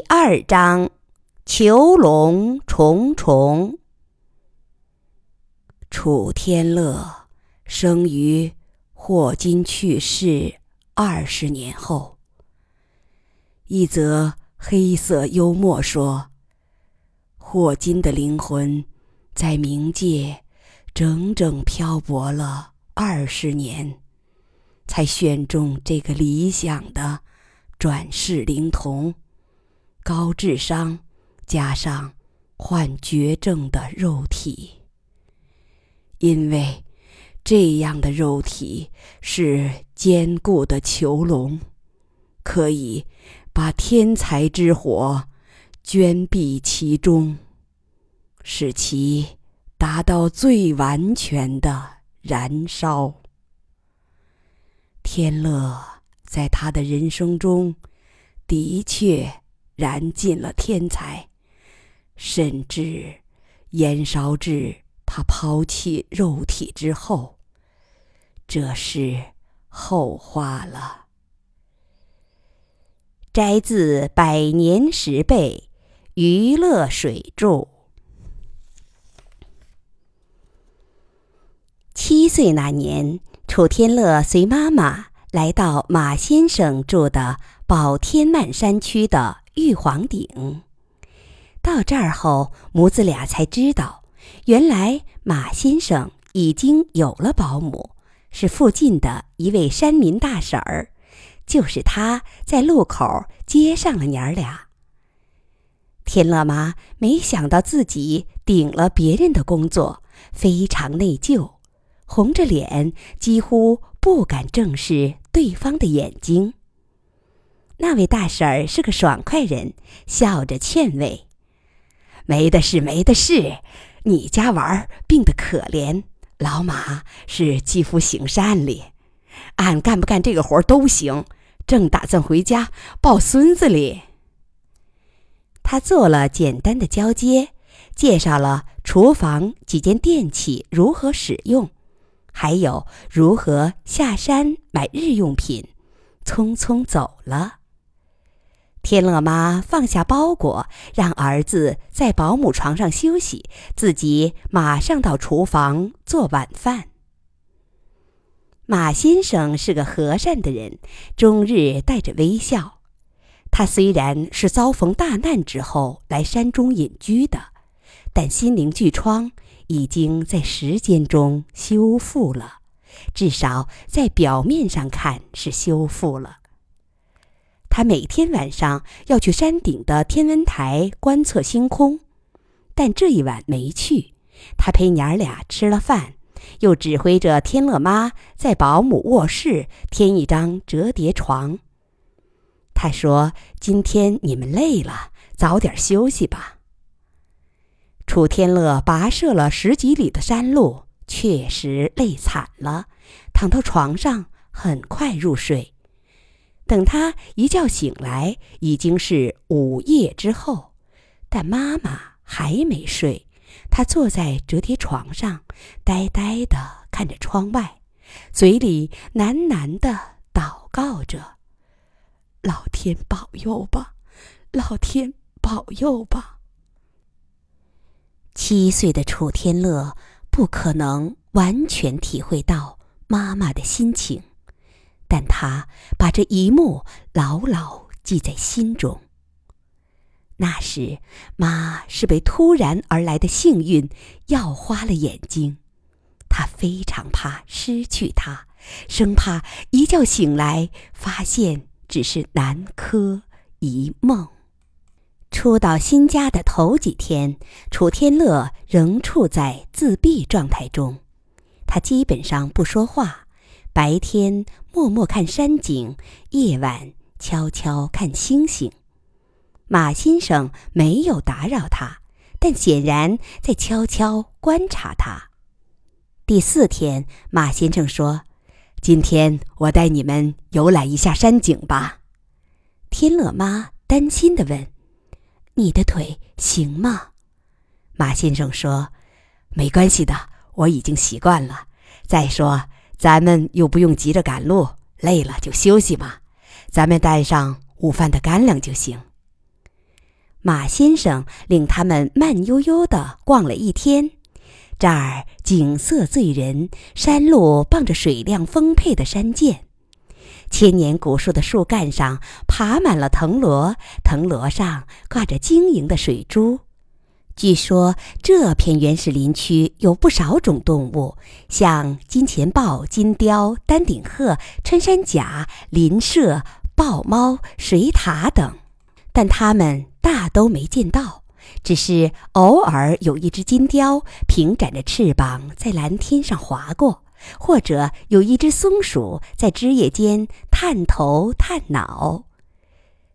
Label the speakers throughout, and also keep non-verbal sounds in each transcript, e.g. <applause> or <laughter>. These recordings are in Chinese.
Speaker 1: 第二章：囚笼重重。楚天乐生于霍金去世二十年后。一则黑色幽默说：霍金的灵魂在冥界整整漂泊了二十年，才选中这个理想的转世灵童。高智商，加上患绝症的肉体，因为这样的肉体是坚固的囚笼，可以把天才之火捐闭其中，使其达到最完全的燃烧。天乐在他的人生中，的确。燃尽了天才，甚至燃烧至他抛弃肉体之后，这是后话了。摘自《百年十倍娱乐水注》。七岁那年，楚天乐随妈妈来到马先生住的宝天曼山区的。玉皇顶，到这儿后，母子俩才知道，原来马先生已经有了保姆，是附近的一位山民大婶儿，就是他在路口接上了娘儿俩。天乐妈没想到自己顶了别人的工作，非常内疚，红着脸，几乎不敢正视对方的眼睛。那位大婶儿是个爽快人，笑着劝慰：“没的事，没的事。你家娃儿病得可怜，老马是积福行善哩，俺干不干这个活都行。正打算回家抱孙子哩。”他做了简单的交接，介绍了厨房几件电器如何使用，还有如何下山买日用品，匆匆走了。天乐妈放下包裹，让儿子在保姆床上休息，自己马上到厨房做晚饭。马先生是个和善的人，终日带着微笑。他虽然是遭逢大难之后来山中隐居的，但心灵巨疮已经在时间中修复了，至少在表面上看是修复了。他每天晚上要去山顶的天文台观测星空，但这一晚没去。他陪娘儿俩吃了饭，又指挥着天乐妈在保姆卧室添一张折叠床。他说：“今天你们累了，早点休息吧。”楚天乐跋涉了十几里的山路，确实累惨了，躺到床上很快入睡。等他一觉醒来，已经是午夜之后，但妈妈还没睡。他坐在折叠床上，呆呆地看着窗外，嘴里喃喃地祷告着：“老天保佑吧，老天保佑吧。”七岁的楚天乐不可能完全体会到妈妈的心情。但他把这一幕牢牢记在心中。那时，妈是被突然而来的幸运耀花了眼睛，他非常怕失去她，生怕一觉醒来发现只是南柯一梦。初到新家的头几天，楚天乐仍处在自闭状态中，他基本上不说话。白天默默看山景，夜晚悄悄看星星。马先生没有打扰他，但显然在悄悄观察他。第四天，马先生说：“今天我带你们游览一下山景吧。”天乐妈担心地问：“你的腿行吗？”马先生说：“没关系的，我已经习惯了。再说。”咱们又不用急着赶路，累了就休息嘛。咱们带上午饭的干粮就行。马先生领他们慢悠悠地逛了一天。这儿景色醉人，山路傍着水量丰沛的山涧，千年古树的树干上爬满了藤萝，藤萝上挂着晶莹的水珠。据说这片原始林区有不少种动物，像金钱豹、金雕、丹顶鹤、穿山甲、林麝、豹猫、水獭等，但它们大都没见到，只是偶尔有一只金雕平展着翅膀在蓝天上划过，或者有一只松鼠在枝叶间探头探脑。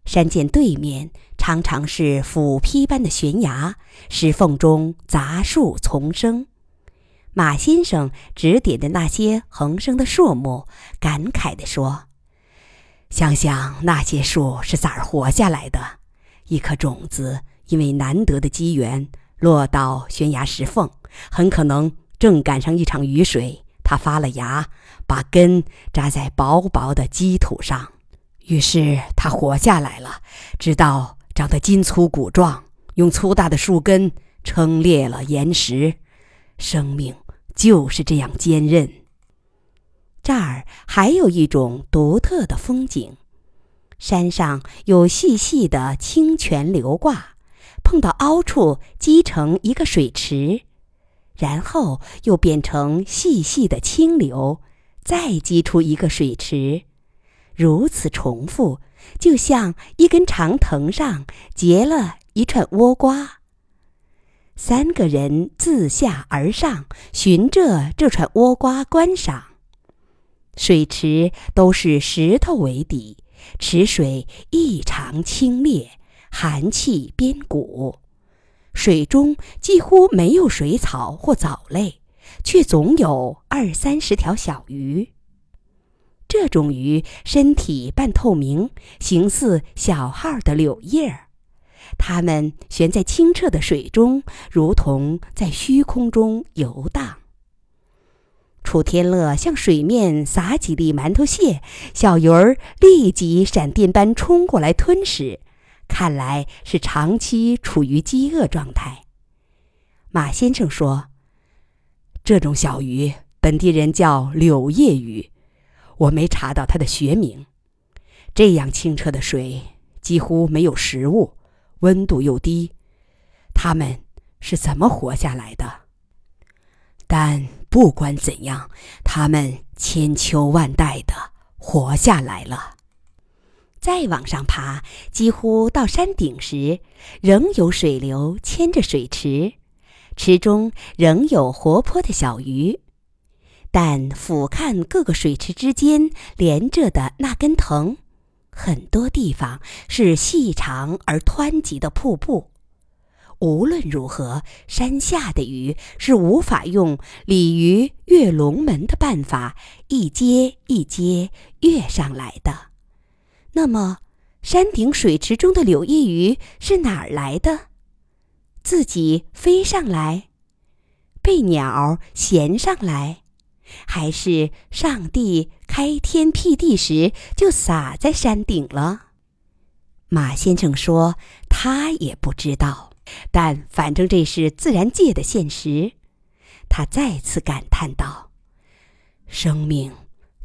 Speaker 1: 山涧对面常常是斧劈般的悬崖，石缝中杂树丛生。马先生指点着那些横生的树木，感慨地说：“想想那些树是咋儿活下来的？一颗种子因为难得的机缘落到悬崖石缝，很可能正赶上一场雨水，它发了芽，把根扎在薄薄的基土上。”于是它活下来了，直到长得筋粗骨壮，用粗大的树根撑裂了岩石。生命就是这样坚韧。这儿还有一种独特的风景：山上有细细的清泉流挂，碰到凹处积成一个水池，然后又变成细细的清流，再积出一个水池。如此重复，就像一根长藤上结了一串倭瓜。三个人自下而上，循着这串倭瓜观赏。水池都是石头为底，池水异常清冽，寒气边谷。水中几乎没有水草或藻类，却总有二三十条小鱼。这种鱼身体半透明，形似小号的柳叶儿，它们悬在清澈的水中，如同在虚空中游荡。楚天乐向水面撒几粒馒头屑，小鱼儿立即闪电般冲过来吞食，看来是长期处于饥饿状态。马先生说：“这种小鱼，本地人叫柳叶鱼。”我没查到它的学名。这样清澈的水几乎没有食物，温度又低，它们是怎么活下来的？但不管怎样，它们千秋万代的活下来了。再往上爬，几乎到山顶时，仍有水流牵着水池，池中仍有活泼的小鱼。但俯瞰各个水池之间连着的那根藤，很多地方是细长而湍急的瀑布。无论如何，山下的鱼是无法用鲤鱼跃龙门的办法一阶一阶跃上来的。那么，山顶水池中的柳叶鱼是哪儿来的？自己飞上来，被鸟衔上来？还是上帝开天辟地时就撒在山顶了。马先生说他也不知道，但反正这是自然界的现实。他再次感叹道：“生命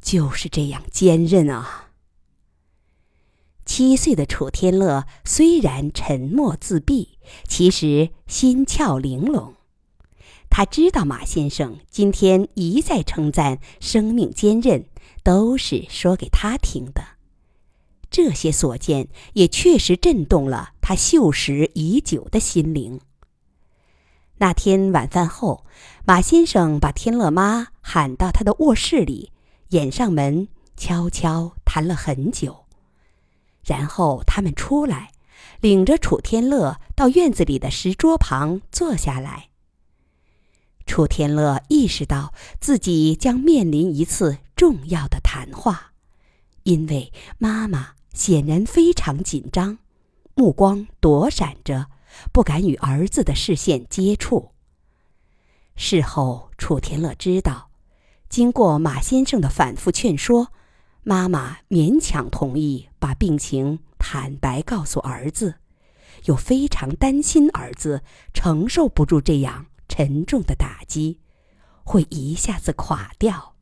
Speaker 1: 就是这样坚韧啊！”七岁的楚天乐虽然沉默自闭，其实心窍玲珑。他知道马先生今天一再称赞生命坚韧，都是说给他听的。这些所见也确实震动了他锈蚀已久的心灵。那天晚饭后，马先生把天乐妈喊到他的卧室里，掩上门，悄悄谈了很久。然后他们出来，领着楚天乐到院子里的石桌旁坐下来。楚天乐意识到自己将面临一次重要的谈话，因为妈妈显然非常紧张，目光躲闪着，不敢与儿子的视线接触。事后，楚天乐知道，经过马先生的反复劝说，妈妈勉强同意把病情坦白告诉儿子，又非常担心儿子承受不住这样沉重的打击，会一下子垮掉。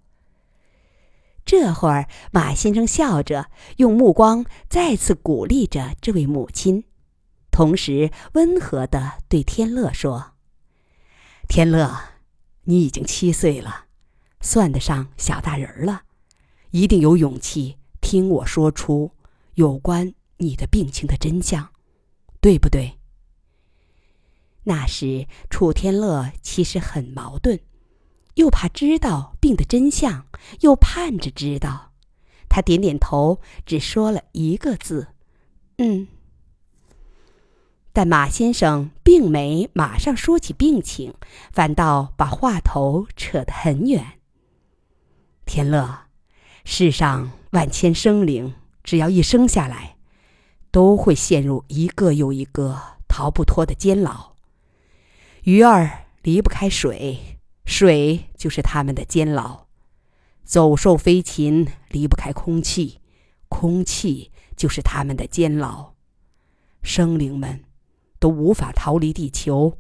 Speaker 1: 这会儿，马先生笑着，用目光再次鼓励着这位母亲，同时温和的对天乐说：“天乐，你已经七岁了，算得上小大人了，一定有勇气听我说出有关你的病情的真相，对不对？”那时，楚天乐其实很矛盾。又怕知道病的真相，又盼着知道，他点点头，只说了一个字：“嗯。”但马先生并没马上说起病情，反倒把话头扯得很远。天乐，世上万千生灵，只要一生下来，都会陷入一个又一个逃不脱的监牢。鱼儿离不开水。水就是他们的监牢，走兽飞禽离不开空气，空气就是他们的监牢，生灵们都无法逃离地球，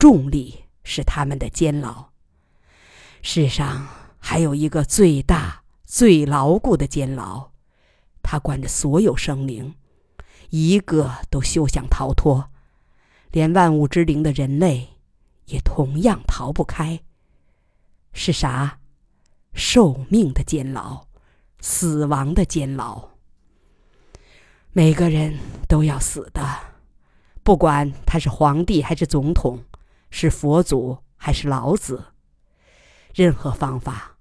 Speaker 1: 重力是他们的监牢。世上还有一个最大、最牢固的监牢，它关着所有生灵，一个都休想逃脱，连万物之灵的人类也同样逃不开。是啥？寿命的监牢，死亡的监牢。每个人都要死的，不管他是皇帝还是总统，是佛祖还是老子。任何方法，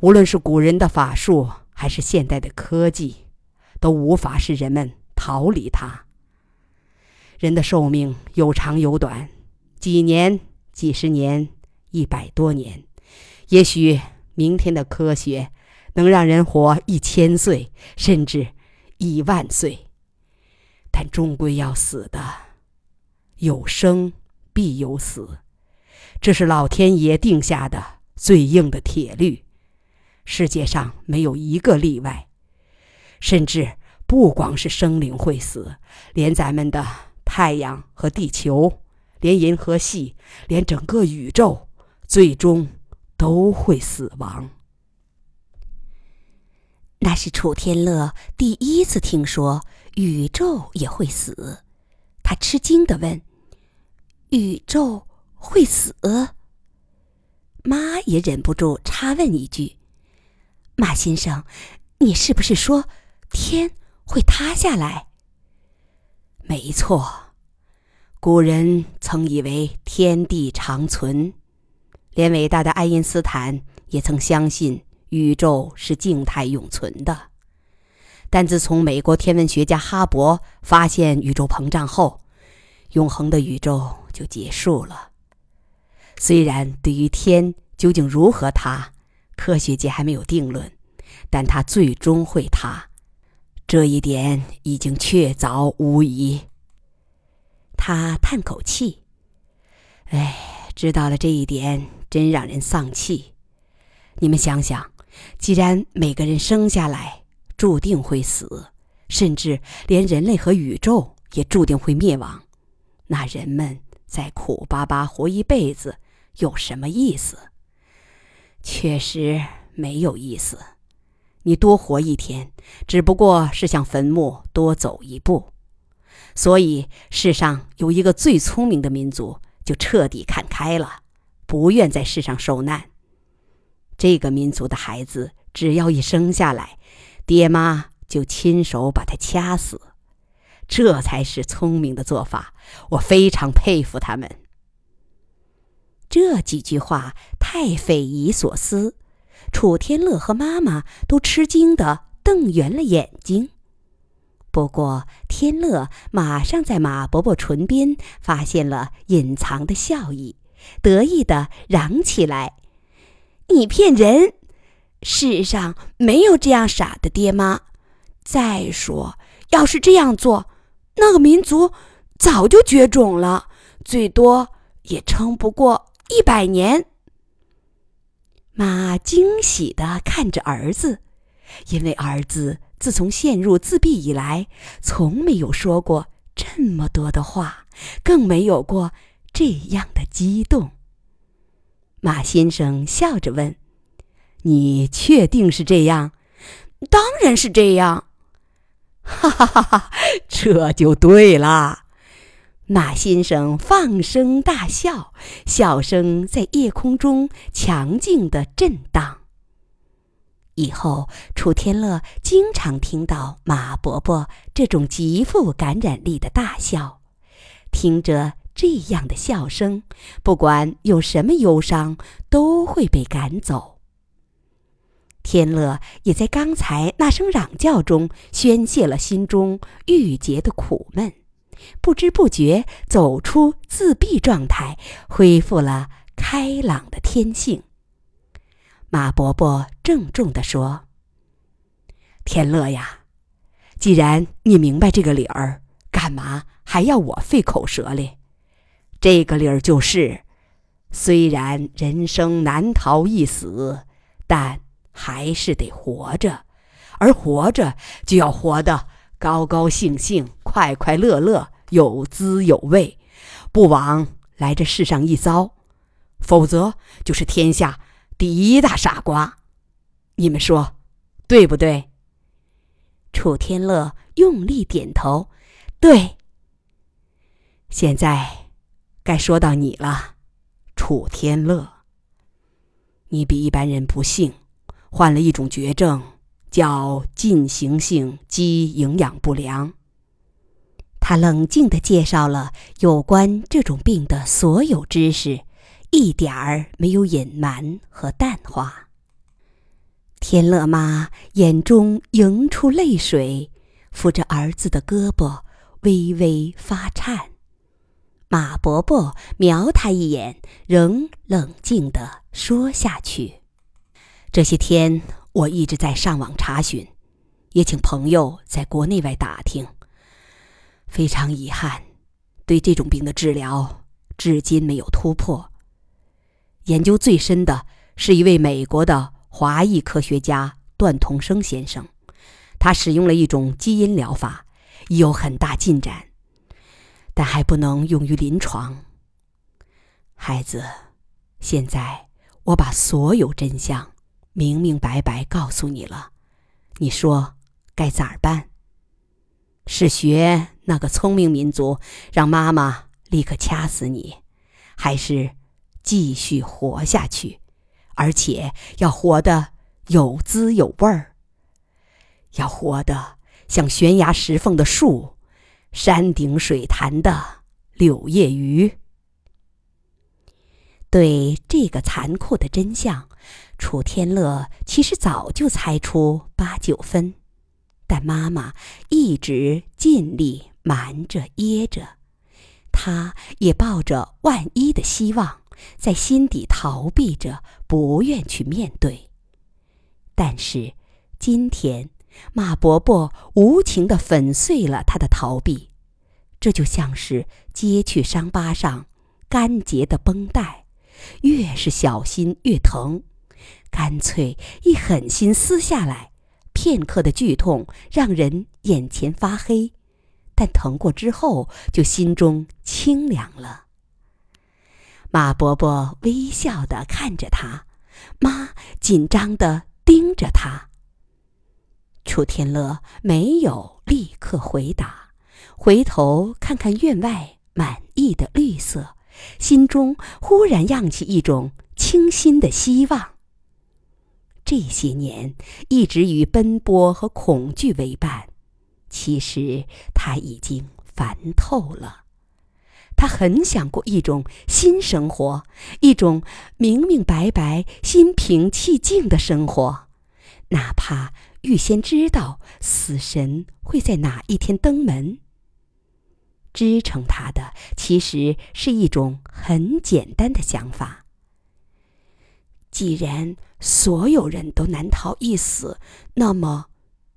Speaker 1: 无论是古人的法术还是现代的科技，都无法使人们逃离它。人的寿命有长有短，几年、几十年、一百多年。也许明天的科学能让人活一千岁，甚至一万岁，但终归要死的。有生必有死，这是老天爷定下的最硬的铁律，世界上没有一个例外。甚至不光是生灵会死，连咱们的太阳和地球，连银河系，连整个宇宙，最终。都会死亡。那是楚天乐第一次听说宇宙也会死，他吃惊的问：“宇宙会死？”妈也忍不住插问一句：“马先生，你是不是说天会塌下来？”没错，古人曾以为天地长存。连伟大的爱因斯坦也曾相信宇宙是静态永存的，但自从美国天文学家哈勃发现宇宙膨胀后，永恒的宇宙就结束了。虽然对于天究竟如何塌，科学界还没有定论，但它最终会塌，这一点已经确凿无疑。他叹口气：“哎，知道了这一点。”真让人丧气！你们想想，既然每个人生下来注定会死，甚至连人类和宇宙也注定会灭亡，那人们再苦巴巴活一辈子有什么意思？确实没有意思。你多活一天，只不过是向坟墓多走一步。所以，世上有一个最聪明的民族，就彻底看开了。不愿在世上受难。这个民族的孩子，只要一生下来，爹妈就亲手把他掐死，这才是聪明的做法。我非常佩服他们。这几句话太匪夷所思，楚天乐和妈妈都吃惊的瞪圆了眼睛。不过，天乐马上在马伯伯唇边发现了隐藏的笑意。得意的嚷起来：“你骗人！世上没有这样傻的爹妈。再说，要是这样做，那个民族早就绝种了，最多也撑不过一百年。”妈惊喜的看着儿子，因为儿子自从陷入自闭以来，从没有说过这么多的话，更没有过这样的激动。马先生笑着问：“你确定是这样？”“
Speaker 2: 当然是这样。”“
Speaker 1: <laughs> 哈哈哈哈，这就对了。”马先生放声大笑，笑声在夜空中强劲的震荡。以后，楚天乐经常听到马伯伯这种极富感染力的大笑，听着这样的笑声，不管有什么忧伤，都会被赶走。天乐也在刚才那声嚷叫中宣泄了心中郁结的苦闷。不知不觉走出自闭状态，恢复了开朗的天性。马伯伯郑重地说：“天乐呀，既然你明白这个理儿，干嘛还要我费口舌嘞？这个理儿就是，虽然人生难逃一死，但还是得活着，而活着就要活得高高兴兴、快快乐乐。”有滋有味，不枉来这世上一遭，否则就是天下第一大傻瓜。你们说，对不对？楚天乐用力点头，对。现在该说到你了，楚天乐。你比一般人不幸，患了一种绝症，叫进行性肌营养不良。他冷静地介绍了有关这种病的所有知识，一点儿没有隐瞒和淡化。天乐妈眼中盈出泪水，扶着儿子的胳膊，微微发颤。马伯伯瞄他一眼，仍冷静地说下去：“这些天我一直在上网查询，也请朋友在国内外打听。”非常遗憾，对这种病的治疗至今没有突破。研究最深的是一位美国的华裔科学家段同生先生，他使用了一种基因疗法，已有很大进展，但还不能用于临床。孩子，现在我把所有真相明明白白告诉你了，你说该咋办？是学？那个聪明民族让妈妈立刻掐死你，还是继续活下去，而且要活得有滋有味儿，要活得像悬崖石缝的树，山顶水潭的柳叶鱼。对这个残酷的真相，楚天乐其实早就猜出八九分，但妈妈一直尽力。瞒着掖着，他也抱着万一的希望，在心底逃避着，不愿去面对。但是，今天马伯伯无情地粉碎了他的逃避，这就像是揭去伤疤上干结的绷带，越是小心越疼，干脆一狠心撕下来，片刻的剧痛让人眼前发黑。但疼过之后，就心中清凉了。马伯伯微笑的看着他，妈紧张的盯着他。楚天乐没有立刻回答，回头看看院外满意的绿色，心中忽然漾起一种清新的希望。这些年一直与奔波和恐惧为伴。其实他已经烦透了，他很想过一种新生活，一种明明白白、心平气静的生活，哪怕预先知道死神会在哪一天登门。支撑他的其实是一种很简单的想法：既然所有人都难逃一死，那么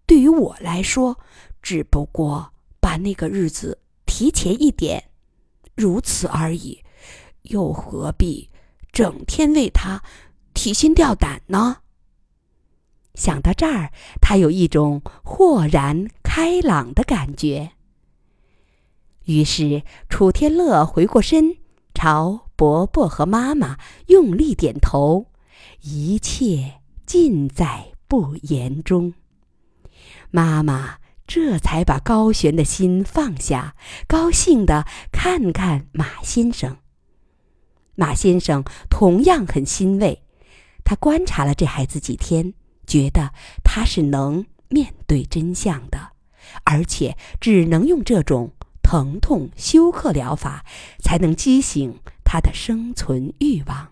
Speaker 1: 对于我来说，只不过把那个日子提前一点，如此而已，又何必整天为他提心吊胆呢？想到这儿，他有一种豁然开朗的感觉。于是楚天乐回过身，朝伯伯和妈妈用力点头，一切尽在不言中。妈妈这才把高悬的心放下，高兴地看看马先生。马先生同样很欣慰，他观察了这孩子几天，觉得他是能面对真相的，而且只能用这种疼痛休克疗法，才能激醒他的生存欲望。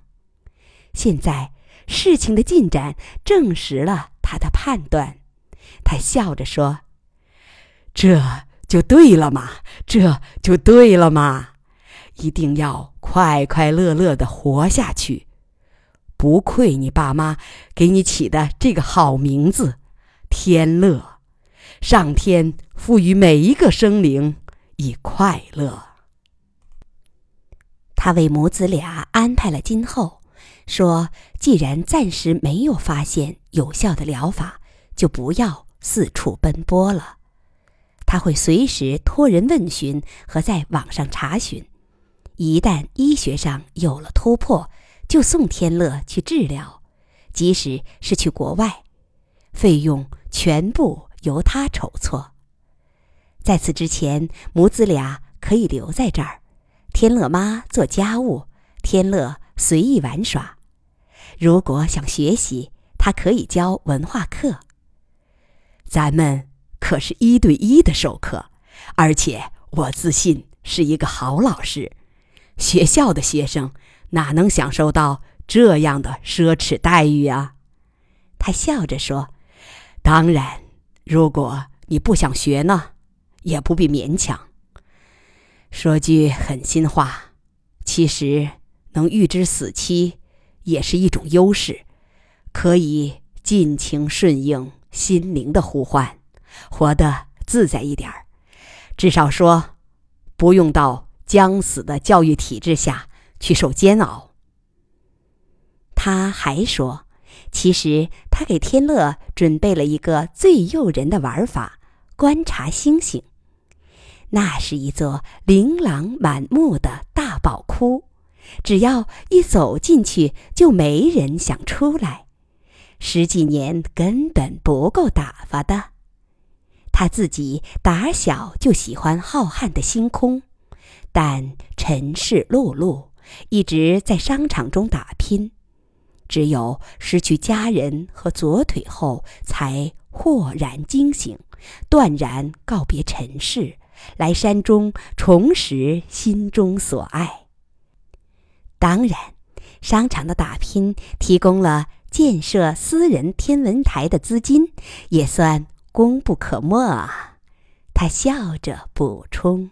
Speaker 1: 现在事情的进展证实了他的判断。他笑着说：“这就对了嘛，这就对了嘛，一定要快快乐乐的活下去。不愧你爸妈给你起的这个好名字，天乐。上天赋予每一个生灵以快乐。”他为母子俩安排了今后，说：“既然暂时没有发现有效的疗法，就不要。”四处奔波了，他会随时托人问询和在网上查询。一旦医学上有了突破，就送天乐去治疗，即使是去国外，费用全部由他筹措。在此之前，母子俩可以留在这儿，天乐妈做家务，天乐随意玩耍。如果想学习，他可以教文化课。咱们可是一对一的授课，而且我自信是一个好老师。学校的学生哪能享受到这样的奢侈待遇啊？他笑着说：“当然，如果你不想学呢，也不必勉强。说句狠心话，其实能预知死期，也是一种优势，可以尽情顺应。”心灵的呼唤，活得自在一点儿，至少说，不用到将死的教育体制下去受煎熬。他还说，其实他给天乐准备了一个最诱人的玩法——观察星星。那是一座琳琅满目的大宝窟，只要一走进去，就没人想出来。十几年根本不够打发的，他自己打小就喜欢浩瀚的星空，但尘世碌碌，一直在商场中打拼，只有失去家人和左腿后，才豁然惊醒，断然告别尘世，来山中重拾心中所爱。当然，商场的打拼提供了。建设私人天文台的资金也算功不可没啊，他笑着补充。